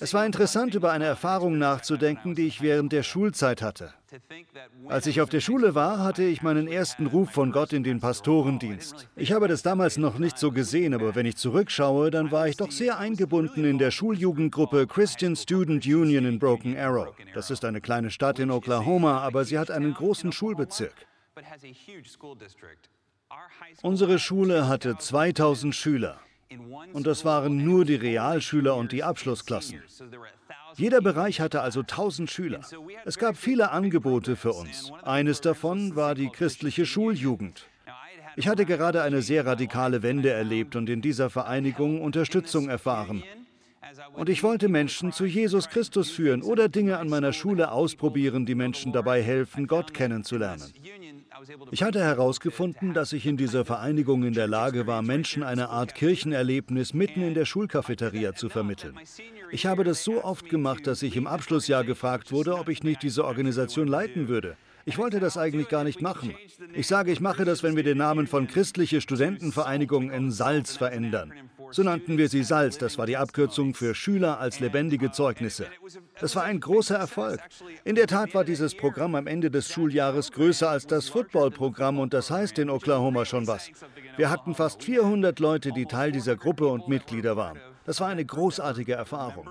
Es war interessant, über eine Erfahrung nachzudenken, die ich während der Schulzeit hatte. Als ich auf der Schule war, hatte ich meinen ersten Ruf von Gott in den Pastorendienst. Ich habe das damals noch nicht so gesehen, aber wenn ich zurückschaue, dann war ich doch sehr eingebunden in der Schuljugendgruppe Christian Student Union in Broken Arrow. Das ist eine kleine Stadt in Oklahoma, aber sie hat einen großen Schulbezirk. Unsere Schule hatte 2000 Schüler. Und das waren nur die Realschüler und die Abschlussklassen. Jeder Bereich hatte also 1000 Schüler. Es gab viele Angebote für uns. Eines davon war die christliche Schuljugend. Ich hatte gerade eine sehr radikale Wende erlebt und in dieser Vereinigung Unterstützung erfahren. Und ich wollte Menschen zu Jesus Christus führen oder Dinge an meiner Schule ausprobieren, die Menschen dabei helfen, Gott kennenzulernen. Ich hatte herausgefunden, dass ich in dieser Vereinigung in der Lage war, Menschen eine Art Kirchenerlebnis mitten in der Schulcafeteria zu vermitteln. Ich habe das so oft gemacht, dass ich im Abschlussjahr gefragt wurde, ob ich nicht diese Organisation leiten würde. Ich wollte das eigentlich gar nicht machen. Ich sage, ich mache das, wenn wir den Namen von Christliche Studentenvereinigung in Salz verändern. So nannten wir sie Salz, das war die Abkürzung für Schüler als lebendige Zeugnisse. Das war ein großer Erfolg. In der Tat war dieses Programm am Ende des Schuljahres größer als das Footballprogramm und das heißt in Oklahoma schon was. Wir hatten fast 400 Leute, die Teil dieser Gruppe und Mitglieder waren. Das war eine großartige Erfahrung.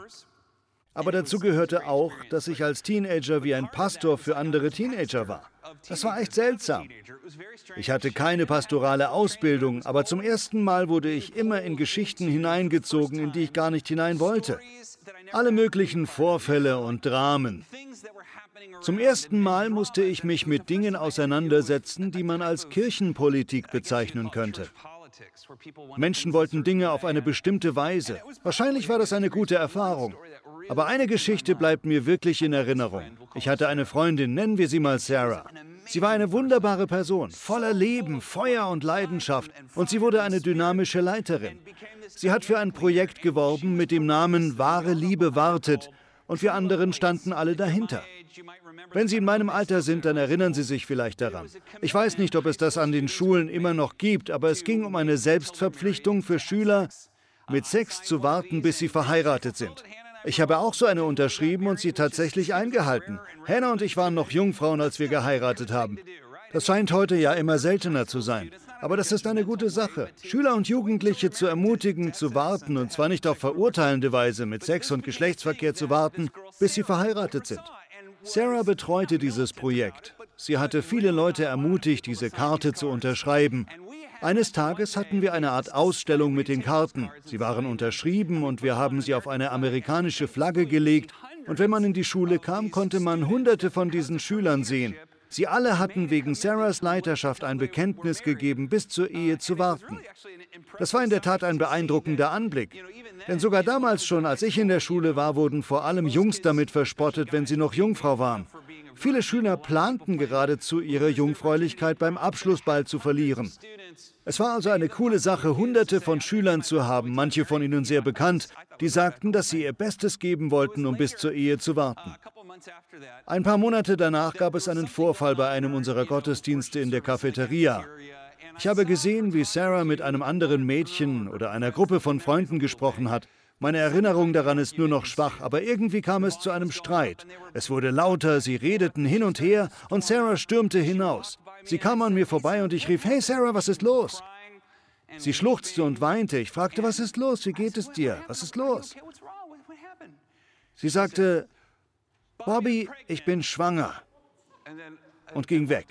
Aber dazu gehörte auch, dass ich als Teenager wie ein Pastor für andere Teenager war. Das war echt seltsam. Ich hatte keine pastorale Ausbildung, aber zum ersten Mal wurde ich immer in Geschichten hineingezogen, in die ich gar nicht hinein wollte. Alle möglichen Vorfälle und Dramen. Zum ersten Mal musste ich mich mit Dingen auseinandersetzen, die man als Kirchenpolitik bezeichnen könnte. Menschen wollten Dinge auf eine bestimmte Weise. Wahrscheinlich war das eine gute Erfahrung. Aber eine Geschichte bleibt mir wirklich in Erinnerung. Ich hatte eine Freundin, nennen wir sie mal Sarah. Sie war eine wunderbare Person, voller Leben, Feuer und Leidenschaft und sie wurde eine dynamische Leiterin. Sie hat für ein Projekt geworben mit dem Namen Wahre Liebe wartet und wir anderen standen alle dahinter. Wenn Sie in meinem Alter sind, dann erinnern Sie sich vielleicht daran. Ich weiß nicht, ob es das an den Schulen immer noch gibt, aber es ging um eine Selbstverpflichtung für Schüler, mit Sex zu warten, bis sie verheiratet sind. Ich habe auch so eine unterschrieben und sie tatsächlich eingehalten. Hannah und ich waren noch Jungfrauen, als wir geheiratet haben. Das scheint heute ja immer seltener zu sein. Aber das ist eine gute Sache. Schüler und Jugendliche zu ermutigen, zu warten, und zwar nicht auf verurteilende Weise mit Sex und Geschlechtsverkehr zu warten, bis sie verheiratet sind. Sarah betreute dieses Projekt. Sie hatte viele Leute ermutigt, diese Karte zu unterschreiben. Eines Tages hatten wir eine Art Ausstellung mit den Karten. Sie waren unterschrieben und wir haben sie auf eine amerikanische Flagge gelegt. Und wenn man in die Schule kam, konnte man hunderte von diesen Schülern sehen. Sie alle hatten wegen Sarahs Leiterschaft ein Bekenntnis gegeben, bis zur Ehe zu warten. Das war in der Tat ein beeindruckender Anblick. Denn sogar damals schon, als ich in der Schule war, wurden vor allem Jungs damit verspottet, wenn sie noch Jungfrau waren. Viele Schüler planten geradezu, ihre Jungfräulichkeit beim Abschlussball zu verlieren. Es war also eine coole Sache, hunderte von Schülern zu haben, manche von ihnen sehr bekannt, die sagten, dass sie ihr Bestes geben wollten, um bis zur Ehe zu warten. Ein paar Monate danach gab es einen Vorfall bei einem unserer Gottesdienste in der Cafeteria. Ich habe gesehen, wie Sarah mit einem anderen Mädchen oder einer Gruppe von Freunden gesprochen hat. Meine Erinnerung daran ist nur noch schwach, aber irgendwie kam es zu einem Streit. Es wurde lauter, sie redeten hin und her und Sarah stürmte hinaus. Sie kam an mir vorbei und ich rief, hey Sarah, was ist los? Sie schluchzte und weinte. Ich fragte, was ist los? Wie geht es dir? Was ist los? Sie sagte, Bobby, ich bin schwanger und ging weg.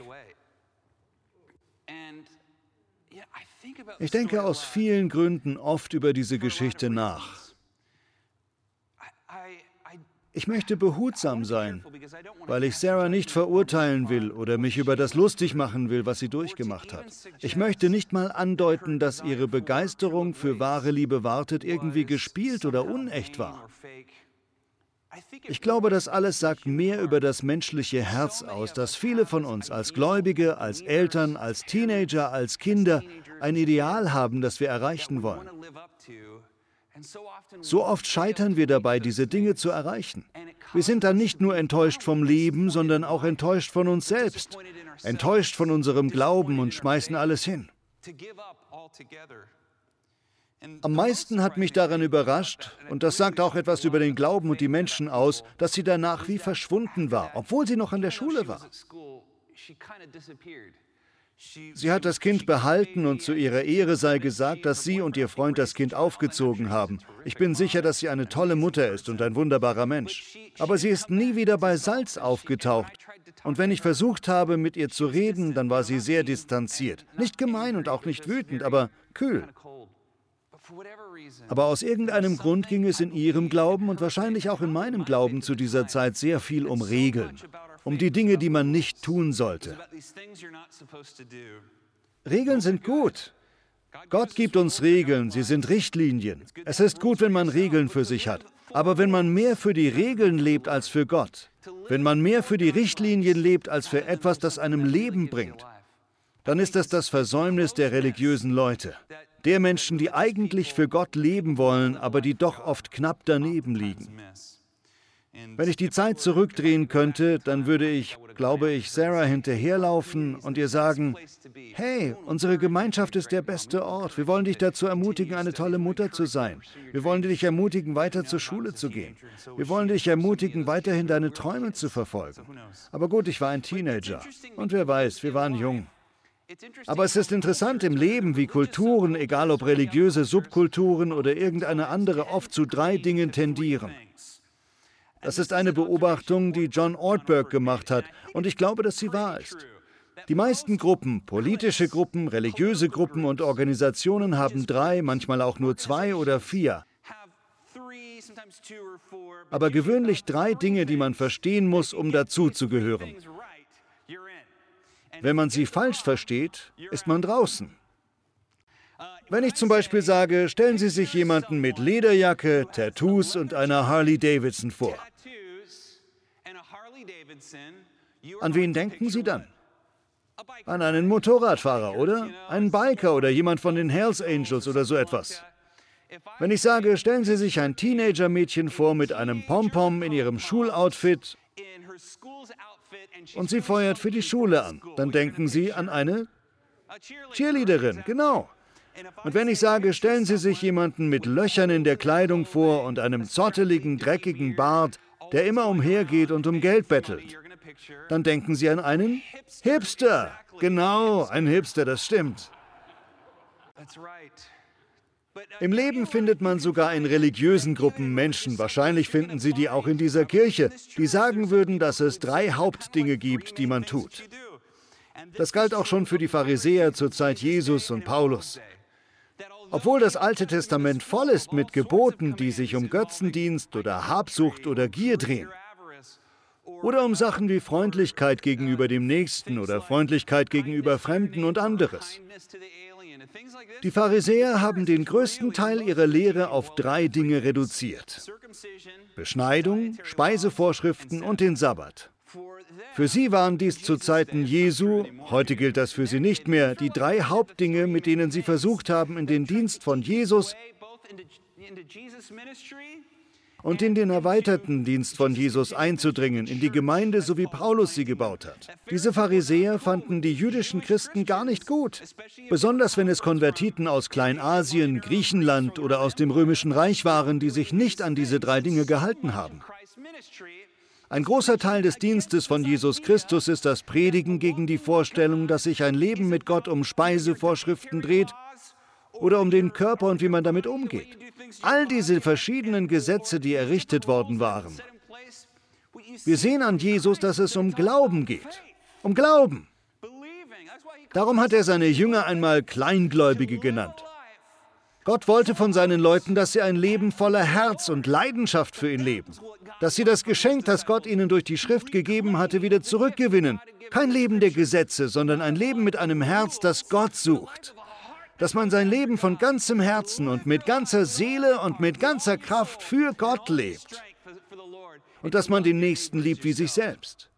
Ich denke aus vielen Gründen oft über diese Geschichte nach. Ich möchte behutsam sein, weil ich Sarah nicht verurteilen will oder mich über das lustig machen will, was sie durchgemacht hat. Ich möchte nicht mal andeuten, dass ihre Begeisterung für wahre Liebe wartet irgendwie gespielt oder unecht war. Ich glaube, das alles sagt mehr über das menschliche Herz aus, dass viele von uns als Gläubige, als Eltern, als Teenager, als Kinder ein Ideal haben, das wir erreichen wollen. So oft scheitern wir dabei, diese Dinge zu erreichen. Wir sind dann nicht nur enttäuscht vom Leben, sondern auch enttäuscht von uns selbst, enttäuscht von unserem Glauben und schmeißen alles hin. Am meisten hat mich daran überrascht, und das sagt auch etwas über den Glauben und die Menschen aus, dass sie danach wie verschwunden war, obwohl sie noch an der Schule war. Sie hat das Kind behalten und zu ihrer Ehre sei gesagt, dass sie und ihr Freund das Kind aufgezogen haben. Ich bin sicher, dass sie eine tolle Mutter ist und ein wunderbarer Mensch. Aber sie ist nie wieder bei Salz aufgetaucht. Und wenn ich versucht habe, mit ihr zu reden, dann war sie sehr distanziert. Nicht gemein und auch nicht wütend, aber kühl. Aber aus irgendeinem Grund ging es in ihrem Glauben und wahrscheinlich auch in meinem Glauben zu dieser Zeit sehr viel um Regeln um die Dinge, die man nicht tun sollte. Regeln sind gut. Gott gibt uns Regeln, sie sind Richtlinien. Es ist gut, wenn man Regeln für sich hat. Aber wenn man mehr für die Regeln lebt als für Gott, wenn man mehr für die Richtlinien lebt als für etwas, das einem Leben bringt, dann ist das das Versäumnis der religiösen Leute, der Menschen, die eigentlich für Gott leben wollen, aber die doch oft knapp daneben liegen. Wenn ich die Zeit zurückdrehen könnte, dann würde ich, glaube ich, Sarah hinterherlaufen und ihr sagen, hey, unsere Gemeinschaft ist der beste Ort. Wir wollen dich dazu ermutigen, eine tolle Mutter zu sein. Wir wollen dich ermutigen, weiter zur Schule zu gehen. Wir wollen dich ermutigen, weiterhin deine Träume zu verfolgen. Aber gut, ich war ein Teenager. Und wer weiß, wir waren jung. Aber es ist interessant im Leben, wie Kulturen, egal ob religiöse Subkulturen oder irgendeine andere, oft zu drei Dingen tendieren. Das ist eine Beobachtung, die John Ortberg gemacht hat, und ich glaube, dass sie wahr ist. Die meisten Gruppen, politische Gruppen, religiöse Gruppen und Organisationen haben drei, manchmal auch nur zwei oder vier. Aber gewöhnlich drei Dinge, die man verstehen muss, um dazuzugehören. Wenn man sie falsch versteht, ist man draußen. Wenn ich zum Beispiel sage, stellen Sie sich jemanden mit Lederjacke, Tattoos und einer Harley Davidson vor. An wen denken Sie dann? An einen Motorradfahrer, oder? Einen Biker oder jemand von den Hells Angels oder so etwas. Wenn ich sage, stellen Sie sich ein Teenager-Mädchen vor mit einem Pompom in ihrem Schuloutfit und sie feuert für die Schule an, dann denken Sie an eine Cheerleaderin, genau. Und wenn ich sage, stellen Sie sich jemanden mit Löchern in der Kleidung vor und einem zotteligen, dreckigen Bart, der immer umhergeht und um Geld bettelt, dann denken Sie an einen Hipster. Genau, ein Hipster, das stimmt. Im Leben findet man sogar in religiösen Gruppen Menschen, wahrscheinlich finden Sie die auch in dieser Kirche, die sagen würden, dass es drei Hauptdinge gibt, die man tut. Das galt auch schon für die Pharisäer zur Zeit Jesus und Paulus. Obwohl das Alte Testament voll ist mit Geboten, die sich um Götzendienst oder Habsucht oder Gier drehen, oder um Sachen wie Freundlichkeit gegenüber dem Nächsten oder Freundlichkeit gegenüber Fremden und anderes. Die Pharisäer haben den größten Teil ihrer Lehre auf drei Dinge reduziert. Beschneidung, Speisevorschriften und den Sabbat. Für sie waren dies zu Zeiten Jesu, heute gilt das für sie nicht mehr, die drei Hauptdinge, mit denen sie versucht haben, in den Dienst von Jesus und in den erweiterten Dienst von Jesus einzudringen, in die Gemeinde, so wie Paulus sie gebaut hat. Diese Pharisäer fanden die jüdischen Christen gar nicht gut, besonders wenn es Konvertiten aus Kleinasien, Griechenland oder aus dem römischen Reich waren, die sich nicht an diese drei Dinge gehalten haben. Ein großer Teil des Dienstes von Jesus Christus ist das Predigen gegen die Vorstellung, dass sich ein Leben mit Gott um Speisevorschriften dreht oder um den Körper und wie man damit umgeht. All diese verschiedenen Gesetze, die errichtet worden waren. Wir sehen an Jesus, dass es um Glauben geht. Um Glauben. Darum hat er seine Jünger einmal Kleingläubige genannt. Gott wollte von seinen Leuten, dass sie ein Leben voller Herz und Leidenschaft für ihn leben. Dass sie das Geschenk, das Gott ihnen durch die Schrift gegeben hatte, wieder zurückgewinnen. Kein Leben der Gesetze, sondern ein Leben mit einem Herz, das Gott sucht. Dass man sein Leben von ganzem Herzen und mit ganzer Seele und mit ganzer Kraft für Gott lebt. Und dass man den Nächsten liebt wie sich selbst.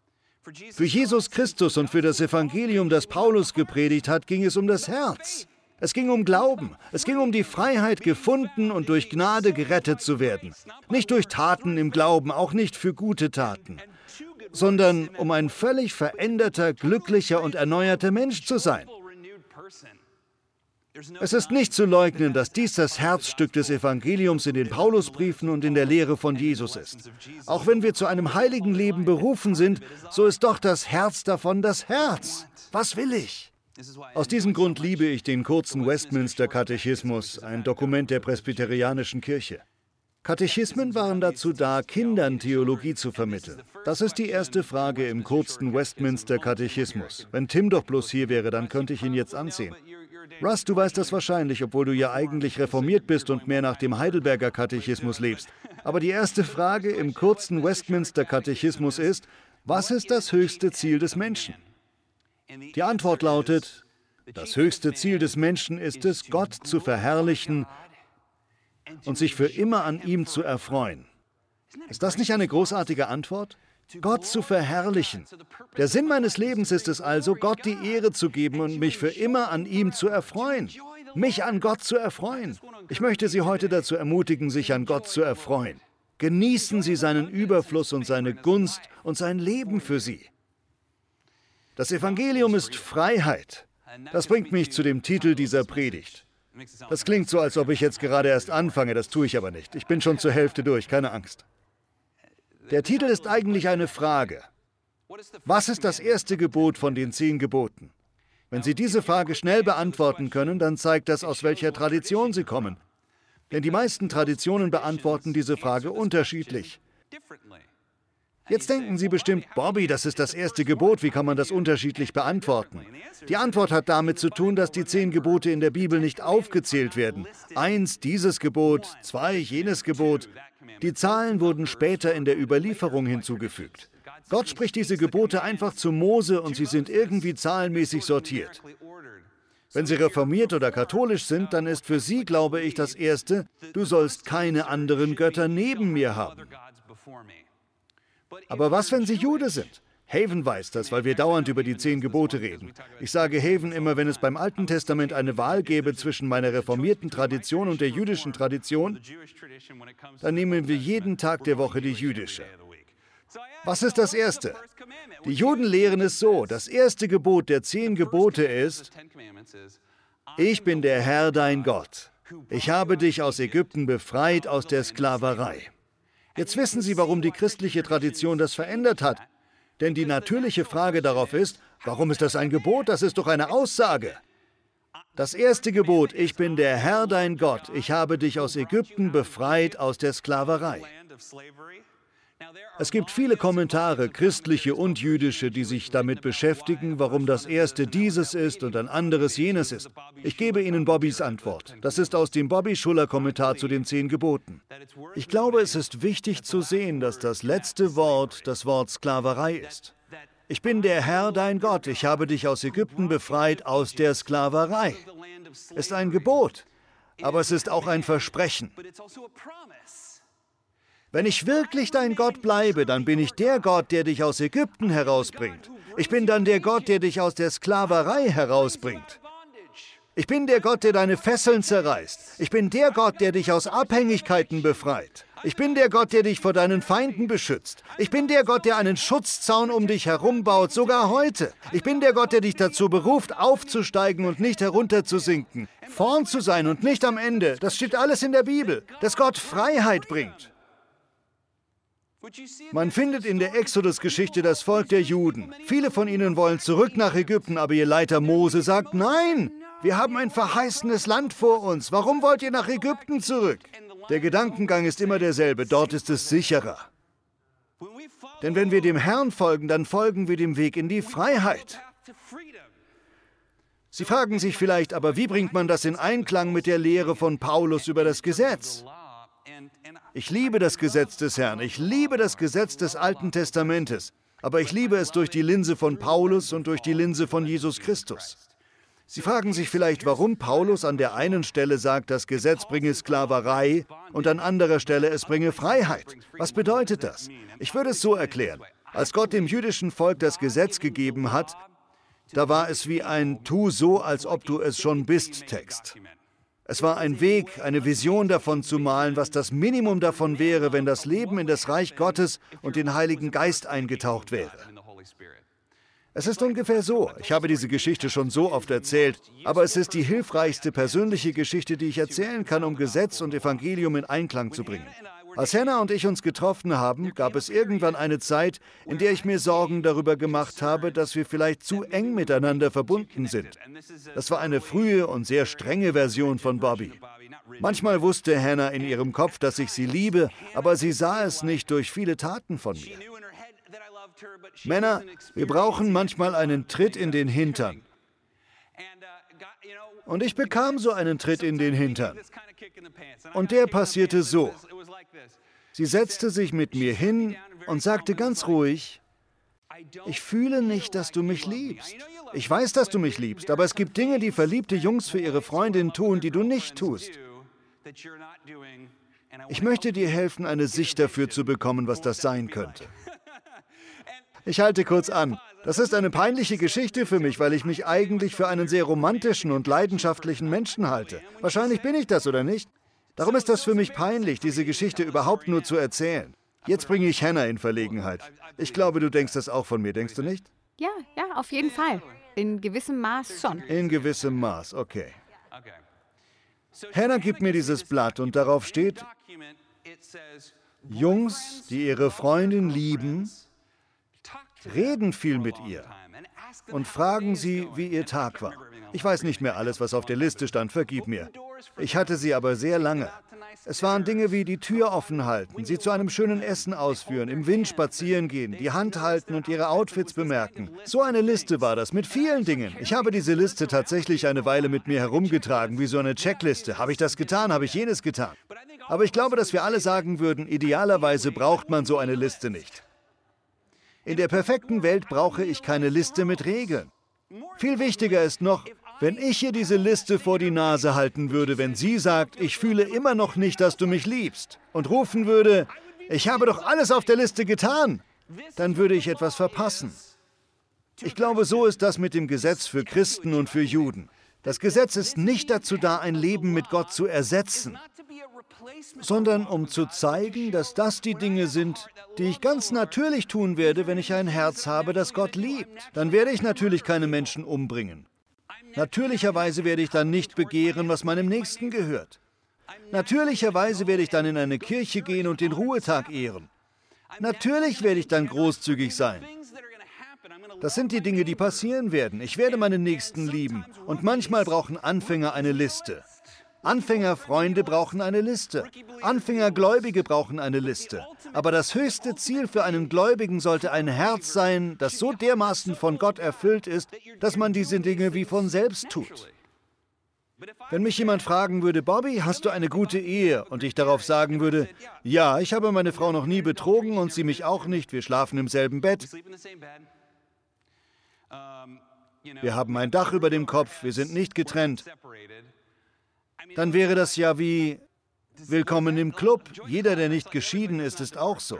Für Jesus Christus und für das Evangelium, das Paulus gepredigt hat, ging es um das Herz. Es ging um Glauben. Es ging um die Freiheit, gefunden und durch Gnade gerettet zu werden. Nicht durch Taten im Glauben, auch nicht für gute Taten, sondern um ein völlig veränderter, glücklicher und erneuerter Mensch zu sein. Es ist nicht zu leugnen, dass dies das Herzstück des Evangeliums in den Paulusbriefen und in der Lehre von Jesus ist. Auch wenn wir zu einem heiligen Leben berufen sind, so ist doch das Herz davon das Herz. Was will ich? Aus diesem Grund liebe ich den kurzen Westminster-Katechismus, ein Dokument der presbyterianischen Kirche. Katechismen waren dazu da, Kindern Theologie zu vermitteln. Das ist die erste Frage im kurzen Westminster-Katechismus. Wenn Tim doch bloß hier wäre, dann könnte ich ihn jetzt ansehen. Russ, du weißt das wahrscheinlich, obwohl du ja eigentlich reformiert bist und mehr nach dem Heidelberger Katechismus lebst. Aber die erste Frage im kurzen Westminster-Katechismus ist, was ist das höchste Ziel des Menschen? Die Antwort lautet, das höchste Ziel des Menschen ist es, Gott zu verherrlichen und sich für immer an ihm zu erfreuen. Ist das nicht eine großartige Antwort? Gott zu verherrlichen. Der Sinn meines Lebens ist es also, Gott die Ehre zu geben und mich für immer an ihm zu erfreuen. Mich an Gott zu erfreuen. Ich möchte Sie heute dazu ermutigen, sich an Gott zu erfreuen. Genießen Sie seinen Überfluss und seine Gunst und sein Leben für Sie. Das Evangelium ist Freiheit. Das bringt mich zu dem Titel dieser Predigt. Das klingt so, als ob ich jetzt gerade erst anfange, das tue ich aber nicht. Ich bin schon zur Hälfte durch, keine Angst. Der Titel ist eigentlich eine Frage. Was ist das erste Gebot von den zehn Geboten? Wenn Sie diese Frage schnell beantworten können, dann zeigt das, aus welcher Tradition Sie kommen. Denn die meisten Traditionen beantworten diese Frage unterschiedlich. Jetzt denken Sie bestimmt, Bobby, das ist das erste Gebot, wie kann man das unterschiedlich beantworten? Die Antwort hat damit zu tun, dass die zehn Gebote in der Bibel nicht aufgezählt werden. Eins, dieses Gebot, zwei, jenes Gebot. Die Zahlen wurden später in der Überlieferung hinzugefügt. Gott spricht diese Gebote einfach zu Mose und sie sind irgendwie zahlenmäßig sortiert. Wenn Sie reformiert oder katholisch sind, dann ist für Sie, glaube ich, das Erste, du sollst keine anderen Götter neben mir haben. Aber was, wenn Sie Jude sind? Haven weiß das, weil wir dauernd über die zehn Gebote reden. Ich sage Haven immer, wenn es beim Alten Testament eine Wahl gäbe zwischen meiner reformierten Tradition und der jüdischen Tradition, dann nehmen wir jeden Tag der Woche die jüdische. Was ist das Erste? Die Juden lehren es so, das erste Gebot der zehn Gebote ist, ich bin der Herr dein Gott. Ich habe dich aus Ägypten befreit aus der Sklaverei. Jetzt wissen Sie, warum die christliche Tradition das verändert hat. Denn die natürliche Frage darauf ist, warum ist das ein Gebot? Das ist doch eine Aussage. Das erste Gebot, ich bin der Herr dein Gott, ich habe dich aus Ägypten befreit aus der Sklaverei. Es gibt viele Kommentare, christliche und jüdische, die sich damit beschäftigen, warum das erste dieses ist und ein anderes jenes ist. Ich gebe Ihnen Bobbys Antwort. Das ist aus dem Bobby Schuller Kommentar zu den zehn Geboten. Ich glaube, es ist wichtig zu sehen, dass das letzte Wort das Wort Sklaverei ist. Ich bin der Herr, dein Gott, ich habe dich aus Ägypten befreit aus der Sklaverei. Es ist ein Gebot, aber es ist auch ein Versprechen. Wenn ich wirklich dein Gott bleibe, dann bin ich der Gott, der dich aus Ägypten herausbringt. Ich bin dann der Gott, der dich aus der Sklaverei herausbringt. Ich bin der Gott, der deine Fesseln zerreißt. Ich bin der Gott, der dich aus Abhängigkeiten befreit. Ich bin der Gott, der dich vor deinen Feinden beschützt. Ich bin der Gott, der einen Schutzzaun um dich herum baut, sogar heute. Ich bin der Gott, der dich dazu beruft, aufzusteigen und nicht herunterzusinken. Vorn zu sein und nicht am Ende. Das steht alles in der Bibel. Dass Gott Freiheit bringt. Man findet in der Exodus-Geschichte das Volk der Juden. Viele von ihnen wollen zurück nach Ägypten, aber ihr Leiter Mose sagt, nein, wir haben ein verheißenes Land vor uns. Warum wollt ihr nach Ägypten zurück? Der Gedankengang ist immer derselbe, dort ist es sicherer. Denn wenn wir dem Herrn folgen, dann folgen wir dem Weg in die Freiheit. Sie fragen sich vielleicht, aber wie bringt man das in Einklang mit der Lehre von Paulus über das Gesetz? Ich liebe das Gesetz des Herrn, ich liebe das Gesetz des Alten Testamentes, aber ich liebe es durch die Linse von Paulus und durch die Linse von Jesus Christus. Sie fragen sich vielleicht, warum Paulus an der einen Stelle sagt, das Gesetz bringe Sklaverei und an anderer Stelle es bringe Freiheit. Was bedeutet das? Ich würde es so erklären. Als Gott dem jüdischen Volk das Gesetz gegeben hat, da war es wie ein Tu so, als ob du es schon bist Text. Es war ein Weg, eine Vision davon zu malen, was das Minimum davon wäre, wenn das Leben in das Reich Gottes und den Heiligen Geist eingetaucht wäre. Es ist ungefähr so. Ich habe diese Geschichte schon so oft erzählt, aber es ist die hilfreichste persönliche Geschichte, die ich erzählen kann, um Gesetz und Evangelium in Einklang zu bringen. Als Hannah und ich uns getroffen haben, gab es irgendwann eine Zeit, in der ich mir Sorgen darüber gemacht habe, dass wir vielleicht zu eng miteinander verbunden sind. Das war eine frühe und sehr strenge Version von Bobby. Manchmal wusste Hannah in ihrem Kopf, dass ich sie liebe, aber sie sah es nicht durch viele Taten von mir. Männer, wir brauchen manchmal einen Tritt in den Hintern. Und ich bekam so einen Tritt in den Hintern. Und der passierte so. Sie setzte sich mit mir hin und sagte ganz ruhig, ich fühle nicht, dass du mich liebst. Ich weiß, dass du mich liebst, aber es gibt Dinge, die verliebte Jungs für ihre Freundin tun, die du nicht tust. Ich möchte dir helfen, eine Sicht dafür zu bekommen, was das sein könnte. Ich halte kurz an. Das ist eine peinliche Geschichte für mich, weil ich mich eigentlich für einen sehr romantischen und leidenschaftlichen Menschen halte. Wahrscheinlich bin ich das oder nicht? Darum ist das für mich peinlich, diese Geschichte überhaupt nur zu erzählen. Jetzt bringe ich Hannah in Verlegenheit. Ich glaube, du denkst das auch von mir, denkst du nicht? Ja, ja, auf jeden Fall. In gewissem Maß schon. In gewissem Maß, okay. Hannah gibt mir dieses Blatt und darauf steht, Jungs, die ihre Freundin lieben, reden viel mit ihr und fragen sie, wie ihr Tag war. Ich weiß nicht mehr alles, was auf der Liste stand, vergib mir. Ich hatte sie aber sehr lange. Es waren Dinge wie die Tür offen halten, sie zu einem schönen Essen ausführen, im Wind spazieren gehen, die Hand halten und ihre Outfits bemerken. So eine Liste war das mit vielen Dingen. Ich habe diese Liste tatsächlich eine Weile mit mir herumgetragen, wie so eine Checkliste. Habe ich das getan, habe ich jenes getan. Aber ich glaube, dass wir alle sagen würden, idealerweise braucht man so eine Liste nicht. In der perfekten Welt brauche ich keine Liste mit Regeln. Viel wichtiger ist noch, wenn ich ihr diese Liste vor die Nase halten würde, wenn sie sagt, ich fühle immer noch nicht, dass du mich liebst, und rufen würde, ich habe doch alles auf der Liste getan, dann würde ich etwas verpassen. Ich glaube, so ist das mit dem Gesetz für Christen und für Juden. Das Gesetz ist nicht dazu da, ein Leben mit Gott zu ersetzen, sondern um zu zeigen, dass das die Dinge sind, die ich ganz natürlich tun werde, wenn ich ein Herz habe, das Gott liebt. Dann werde ich natürlich keine Menschen umbringen. Natürlicherweise werde ich dann nicht begehren, was meinem Nächsten gehört. Natürlicherweise werde ich dann in eine Kirche gehen und den Ruhetag ehren. Natürlich werde ich dann großzügig sein. Das sind die Dinge, die passieren werden. Ich werde meinen Nächsten lieben. Und manchmal brauchen Anfänger eine Liste. Anfängerfreunde brauchen eine Liste. Anfängergläubige brauchen eine Liste. Aber das höchste Ziel für einen Gläubigen sollte ein Herz sein, das so dermaßen von Gott erfüllt ist, dass man diese Dinge wie von selbst tut. Wenn mich jemand fragen würde, Bobby, hast du eine gute Ehe? Und ich darauf sagen würde, ja, ich habe meine Frau noch nie betrogen und sie mich auch nicht, wir schlafen im selben Bett. Wir haben ein Dach über dem Kopf, wir sind nicht getrennt dann wäre das ja wie Willkommen im Club. Jeder, der nicht geschieden ist, ist auch so.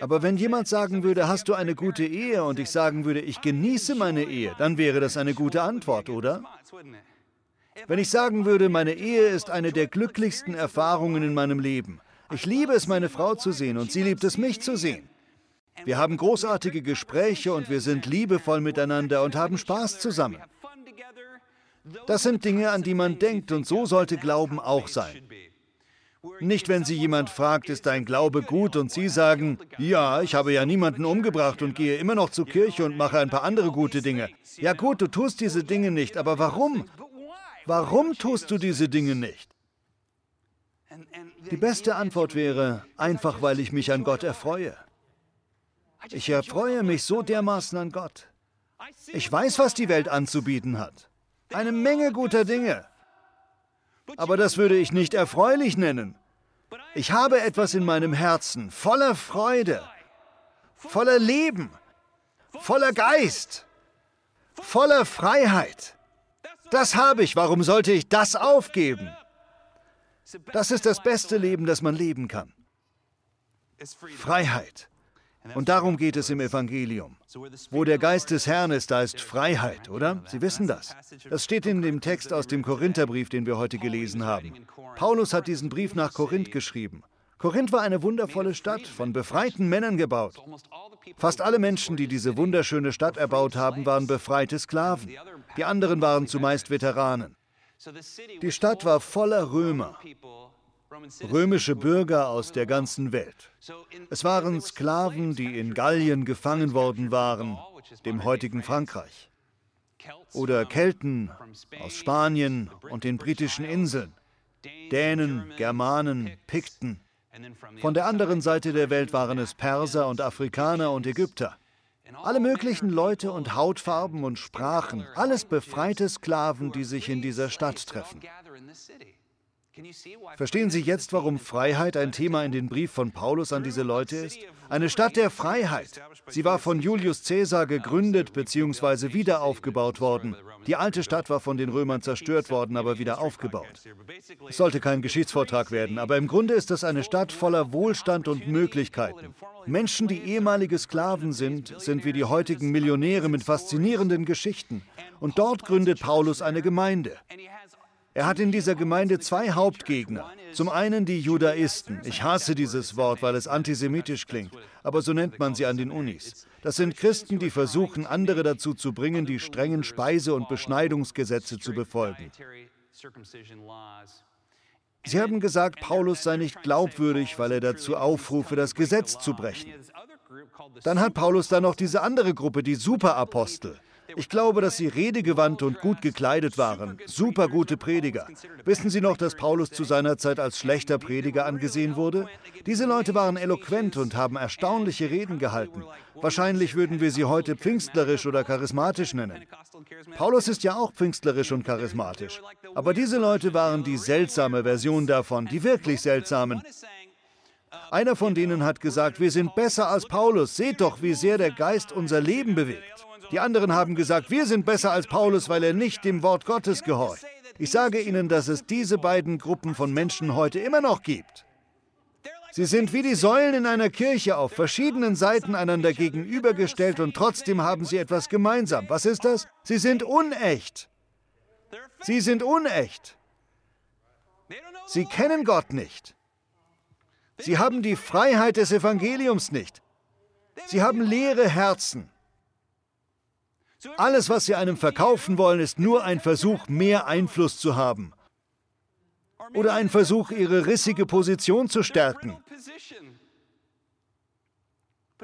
Aber wenn jemand sagen würde, hast du eine gute Ehe und ich sagen würde, ich genieße meine Ehe, dann wäre das eine gute Antwort, oder? Wenn ich sagen würde, meine Ehe ist eine der glücklichsten Erfahrungen in meinem Leben. Ich liebe es, meine Frau zu sehen und sie liebt es, mich zu sehen. Wir haben großartige Gespräche und wir sind liebevoll miteinander und haben Spaß zusammen. Das sind Dinge, an die man denkt und so sollte Glauben auch sein. Nicht, wenn Sie jemand fragt, ist dein Glaube gut und Sie sagen, ja, ich habe ja niemanden umgebracht und gehe immer noch zur Kirche und mache ein paar andere gute Dinge. Ja gut, du tust diese Dinge nicht, aber warum? Warum tust du diese Dinge nicht? Die beste Antwort wäre, einfach weil ich mich an Gott erfreue. Ich erfreue mich so dermaßen an Gott. Ich weiß, was die Welt anzubieten hat. Eine Menge guter Dinge. Aber das würde ich nicht erfreulich nennen. Ich habe etwas in meinem Herzen voller Freude, voller Leben, voller Geist, voller Freiheit. Das habe ich. Warum sollte ich das aufgeben? Das ist das beste Leben, das man leben kann. Freiheit. Und darum geht es im Evangelium. Wo der Geist des Herrn ist, da ist Freiheit, oder? Sie wissen das. Das steht in dem Text aus dem Korintherbrief, den wir heute gelesen haben. Paulus hat diesen Brief nach Korinth geschrieben. Korinth war eine wundervolle Stadt, von befreiten Männern gebaut. Fast alle Menschen, die diese wunderschöne Stadt erbaut haben, waren befreite Sklaven. Die anderen waren zumeist Veteranen. Die Stadt war voller Römer, römische Bürger aus der ganzen Welt. Es waren Sklaven, die in Gallien gefangen worden waren, dem heutigen Frankreich. Oder Kelten aus Spanien und den britischen Inseln. Dänen, Germanen, Pikten. Von der anderen Seite der Welt waren es Perser und Afrikaner und Ägypter. Alle möglichen Leute und Hautfarben und Sprachen, alles befreite Sklaven, die sich in dieser Stadt treffen. Verstehen Sie jetzt, warum Freiheit ein Thema in den Brief von Paulus an diese Leute ist? Eine Stadt der Freiheit. Sie war von Julius Caesar gegründet bzw. wieder aufgebaut worden. Die alte Stadt war von den Römern zerstört worden, aber wieder aufgebaut. Es sollte kein Geschichtsvortrag werden, aber im Grunde ist es eine Stadt voller Wohlstand und Möglichkeiten. Menschen, die ehemalige Sklaven sind, sind wie die heutigen Millionäre mit faszinierenden Geschichten. Und dort gründet Paulus eine Gemeinde. Er hat in dieser Gemeinde zwei Hauptgegner. Zum einen die Judaisten. Ich hasse dieses Wort, weil es antisemitisch klingt, aber so nennt man sie an den Unis. Das sind Christen, die versuchen, andere dazu zu bringen, die strengen Speise- und Beschneidungsgesetze zu befolgen. Sie haben gesagt, Paulus sei nicht glaubwürdig, weil er dazu aufrufe, das Gesetz zu brechen. Dann hat Paulus da noch diese andere Gruppe, die Superapostel. Ich glaube, dass sie redegewandt und gut gekleidet waren. Super gute Prediger. Wissen Sie noch, dass Paulus zu seiner Zeit als schlechter Prediger angesehen wurde? Diese Leute waren eloquent und haben erstaunliche Reden gehalten. Wahrscheinlich würden wir sie heute pfingstlerisch oder charismatisch nennen. Paulus ist ja auch pfingstlerisch und charismatisch. Aber diese Leute waren die seltsame Version davon, die wirklich seltsamen. Einer von denen hat gesagt, wir sind besser als Paulus. Seht doch, wie sehr der Geist unser Leben bewegt. Die anderen haben gesagt, wir sind besser als Paulus, weil er nicht dem Wort Gottes gehorcht. Ich sage Ihnen, dass es diese beiden Gruppen von Menschen heute immer noch gibt. Sie sind wie die Säulen in einer Kirche auf verschiedenen Seiten einander gegenübergestellt und trotzdem haben sie etwas gemeinsam. Was ist das? Sie sind unecht. Sie sind unecht. Sie kennen Gott nicht. Sie haben die Freiheit des Evangeliums nicht. Sie haben leere Herzen. Alles, was sie einem verkaufen wollen, ist nur ein Versuch, mehr Einfluss zu haben. Oder ein Versuch, ihre rissige Position zu stärken.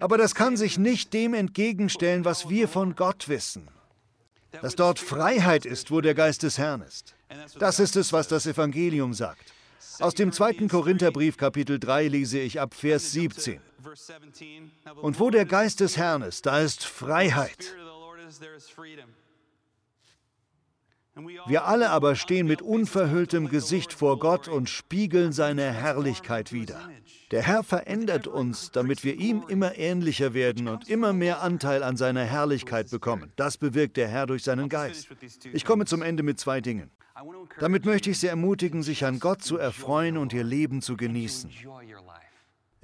Aber das kann sich nicht dem entgegenstellen, was wir von Gott wissen. Dass dort Freiheit ist, wo der Geist des Herrn ist. Das ist es, was das Evangelium sagt. Aus dem 2. Korintherbrief Kapitel 3 lese ich ab Vers 17. Und wo der Geist des Herrn ist, da ist Freiheit. Wir alle aber stehen mit unverhülltem Gesicht vor Gott und spiegeln seine Herrlichkeit wider. Der Herr verändert uns, damit wir ihm immer ähnlicher werden und immer mehr Anteil an seiner Herrlichkeit bekommen. Das bewirkt der Herr durch seinen Geist. Ich komme zum Ende mit zwei Dingen. Damit möchte ich Sie ermutigen, sich an Gott zu erfreuen und Ihr Leben zu genießen.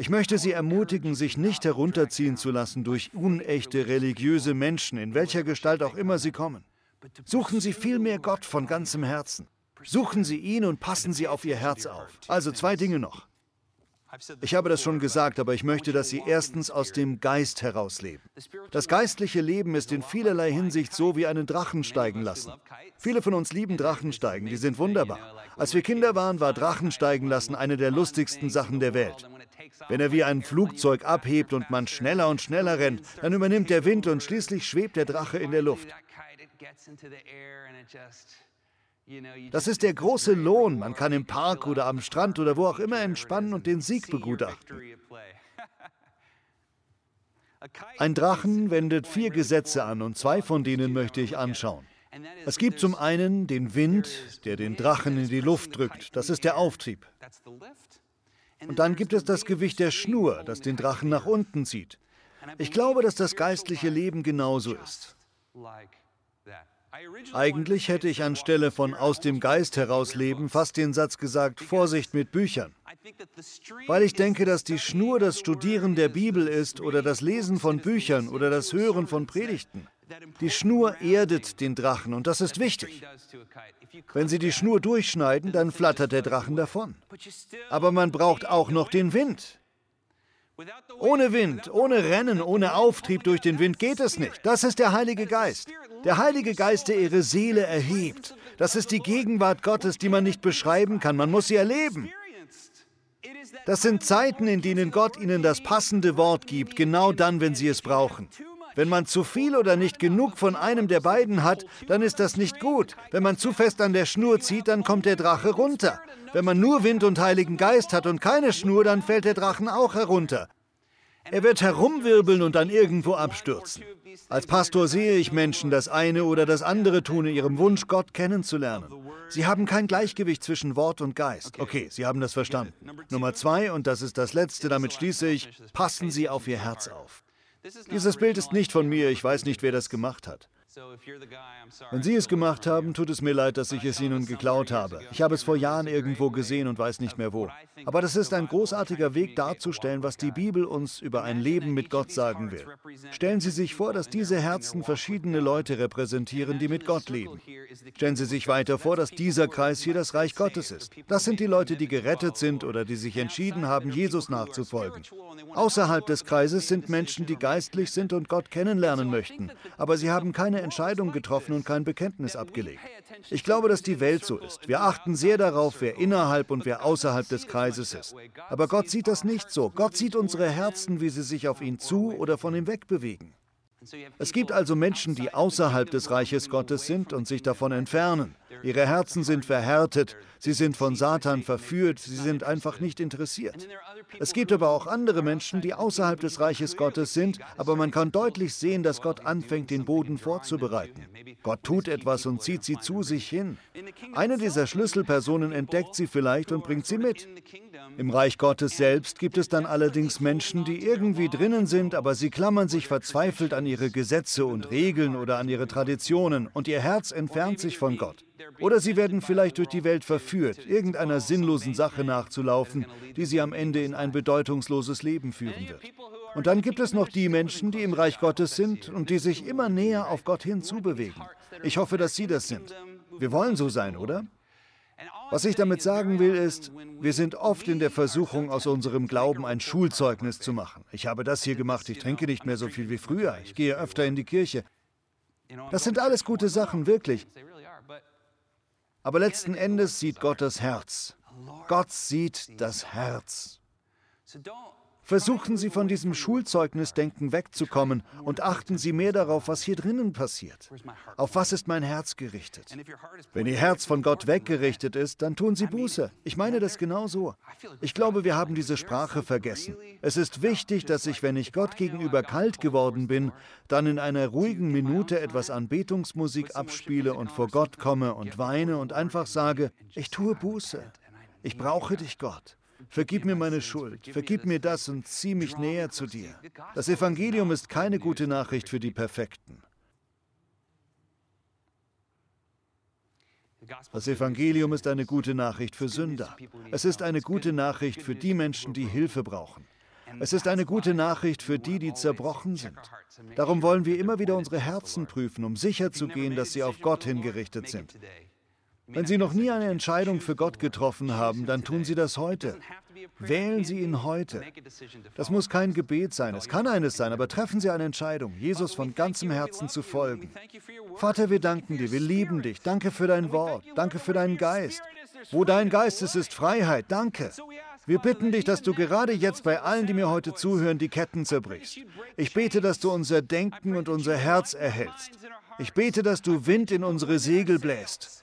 Ich möchte Sie ermutigen, sich nicht herunterziehen zu lassen durch unechte religiöse Menschen, in welcher Gestalt auch immer sie kommen. Suchen Sie vielmehr Gott von ganzem Herzen. Suchen Sie ihn und passen Sie auf Ihr Herz auf. Also zwei Dinge noch. Ich habe das schon gesagt, aber ich möchte, dass Sie erstens aus dem Geist heraus leben. Das geistliche Leben ist in vielerlei Hinsicht so wie einen Drachen steigen lassen. Viele von uns lieben Drachensteigen, die sind wunderbar. Als wir Kinder waren, war Drachensteigen lassen eine der lustigsten Sachen der Welt. Wenn er wie ein Flugzeug abhebt und man schneller und schneller rennt, dann übernimmt der Wind und schließlich schwebt der Drache in der Luft. Das ist der große Lohn. Man kann im Park oder am Strand oder wo auch immer entspannen und den Sieg begutachten. Ein Drachen wendet vier Gesetze an und zwei von denen möchte ich anschauen. Es gibt zum einen den Wind, der den Drachen in die Luft drückt. Das ist der Auftrieb. Und dann gibt es das Gewicht der Schnur, das den Drachen nach unten zieht. Ich glaube, dass das geistliche Leben genauso ist. Eigentlich hätte ich anstelle von aus dem Geist heraus leben fast den Satz gesagt, Vorsicht mit Büchern. Weil ich denke, dass die Schnur das Studieren der Bibel ist oder das Lesen von Büchern oder das Hören von Predigten. Die Schnur erdet den Drachen und das ist wichtig. Wenn Sie die Schnur durchschneiden, dann flattert der Drachen davon. Aber man braucht auch noch den Wind. Ohne Wind, ohne Rennen, ohne Auftrieb durch den Wind geht es nicht. Das ist der Heilige Geist. Der Heilige Geist, der ihre Seele erhebt. Das ist die Gegenwart Gottes, die man nicht beschreiben kann. Man muss sie erleben. Das sind Zeiten, in denen Gott ihnen das passende Wort gibt, genau dann, wenn sie es brauchen. Wenn man zu viel oder nicht genug von einem der beiden hat, dann ist das nicht gut. Wenn man zu fest an der Schnur zieht, dann kommt der Drache runter. Wenn man nur Wind und Heiligen Geist hat und keine Schnur, dann fällt der Drachen auch herunter. Er wird herumwirbeln und dann irgendwo abstürzen. Als Pastor sehe ich Menschen das eine oder das andere tun in ihrem Wunsch, Gott kennenzulernen. Sie haben kein Gleichgewicht zwischen Wort und Geist. Okay, Sie haben das verstanden. Nummer zwei, und das ist das Letzte, damit schließe ich, passen Sie auf Ihr Herz auf. Dieses Bild ist nicht von mir, ich weiß nicht, wer das gemacht hat. Wenn Sie es gemacht haben, tut es mir leid, dass ich es Ihnen geklaut habe. Ich habe es vor Jahren irgendwo gesehen und weiß nicht mehr wo. Aber das ist ein großartiger Weg darzustellen, was die Bibel uns über ein Leben mit Gott sagen will. Stellen Sie sich vor, dass diese Herzen verschiedene Leute repräsentieren, die mit Gott leben. Stellen Sie sich weiter vor, dass dieser Kreis hier das Reich Gottes ist. Das sind die Leute, die gerettet sind oder die sich entschieden haben, Jesus nachzufolgen. Außerhalb des Kreises sind Menschen, die geistlich sind und Gott kennenlernen möchten, aber sie haben keine Entscheidung getroffen und kein Bekenntnis abgelegt. Ich glaube, dass die Welt so ist. Wir achten sehr darauf, wer innerhalb und wer außerhalb des Kreises ist. Aber Gott sieht das nicht so. Gott sieht unsere Herzen, wie sie sich auf ihn zu oder von ihm wegbewegen. Es gibt also Menschen, die außerhalb des Reiches Gottes sind und sich davon entfernen. Ihre Herzen sind verhärtet, sie sind von Satan verführt, sie sind einfach nicht interessiert. Es gibt aber auch andere Menschen, die außerhalb des Reiches Gottes sind, aber man kann deutlich sehen, dass Gott anfängt, den Boden vorzubereiten. Gott tut etwas und zieht sie zu sich hin. Eine dieser Schlüsselpersonen entdeckt sie vielleicht und bringt sie mit. Im Reich Gottes selbst gibt es dann allerdings Menschen, die irgendwie drinnen sind, aber sie klammern sich verzweifelt an ihre Gesetze und Regeln oder an ihre Traditionen und ihr Herz entfernt sich von Gott. Oder sie werden vielleicht durch die Welt verführt, irgendeiner sinnlosen Sache nachzulaufen, die sie am Ende in ein bedeutungsloses Leben führen wird. Und dann gibt es noch die Menschen, die im Reich Gottes sind und die sich immer näher auf Gott hin zubewegen. Ich hoffe, dass Sie das sind. Wir wollen so sein, oder? Was ich damit sagen will, ist, wir sind oft in der Versuchung, aus unserem Glauben ein Schulzeugnis zu machen. Ich habe das hier gemacht, ich trinke nicht mehr so viel wie früher, ich gehe öfter in die Kirche. Das sind alles gute Sachen, wirklich. Aber letzten Endes sieht Gott das Herz. Gott sieht das Herz. Versuchen Sie von diesem Schulzeugnisdenken wegzukommen und achten Sie mehr darauf, was hier drinnen passiert. Auf was ist mein Herz gerichtet? Wenn Ihr Herz von Gott weggerichtet ist, dann tun Sie Buße. Ich meine das genau so. Ich glaube, wir haben diese Sprache vergessen. Es ist wichtig, dass ich, wenn ich Gott gegenüber kalt geworden bin, dann in einer ruhigen Minute etwas Anbetungsmusik abspiele und vor Gott komme und weine und einfach sage, ich tue Buße. Ich brauche dich, Gott. Vergib mir meine Schuld, vergib mir das und zieh mich näher zu dir. Das Evangelium ist keine gute Nachricht für die Perfekten. Das Evangelium ist eine gute Nachricht für Sünder. Es ist eine gute Nachricht für die Menschen, die Hilfe brauchen. Es ist eine gute Nachricht für die, die zerbrochen sind. Darum wollen wir immer wieder unsere Herzen prüfen, um sicherzugehen, dass sie auf Gott hingerichtet sind. Wenn Sie noch nie eine Entscheidung für Gott getroffen haben, dann tun Sie das heute. Wählen Sie ihn heute. Das muss kein Gebet sein, es kann eines sein, aber treffen Sie eine Entscheidung, Jesus von ganzem Herzen zu folgen. Vater, wir danken dir, wir lieben dich. Danke für dein Wort, danke für deinen Geist. Wo dein Geist ist, ist Freiheit. Danke. Wir bitten dich, dass du gerade jetzt bei allen, die mir heute zuhören, die Ketten zerbrichst. Ich bete, dass du unser Denken und unser Herz erhältst. Ich bete, dass du Wind in unsere Segel bläst.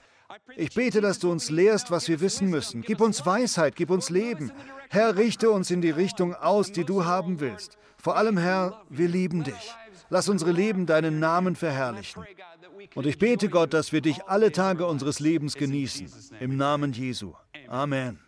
Ich bete, dass du uns lehrst, was wir wissen müssen. Gib uns Weisheit, gib uns Leben. Herr, richte uns in die Richtung aus, die du haben willst. Vor allem, Herr, wir lieben dich. Lass unsere Leben deinen Namen verherrlichen. Und ich bete Gott, dass wir dich alle Tage unseres Lebens genießen. Im Namen Jesu. Amen.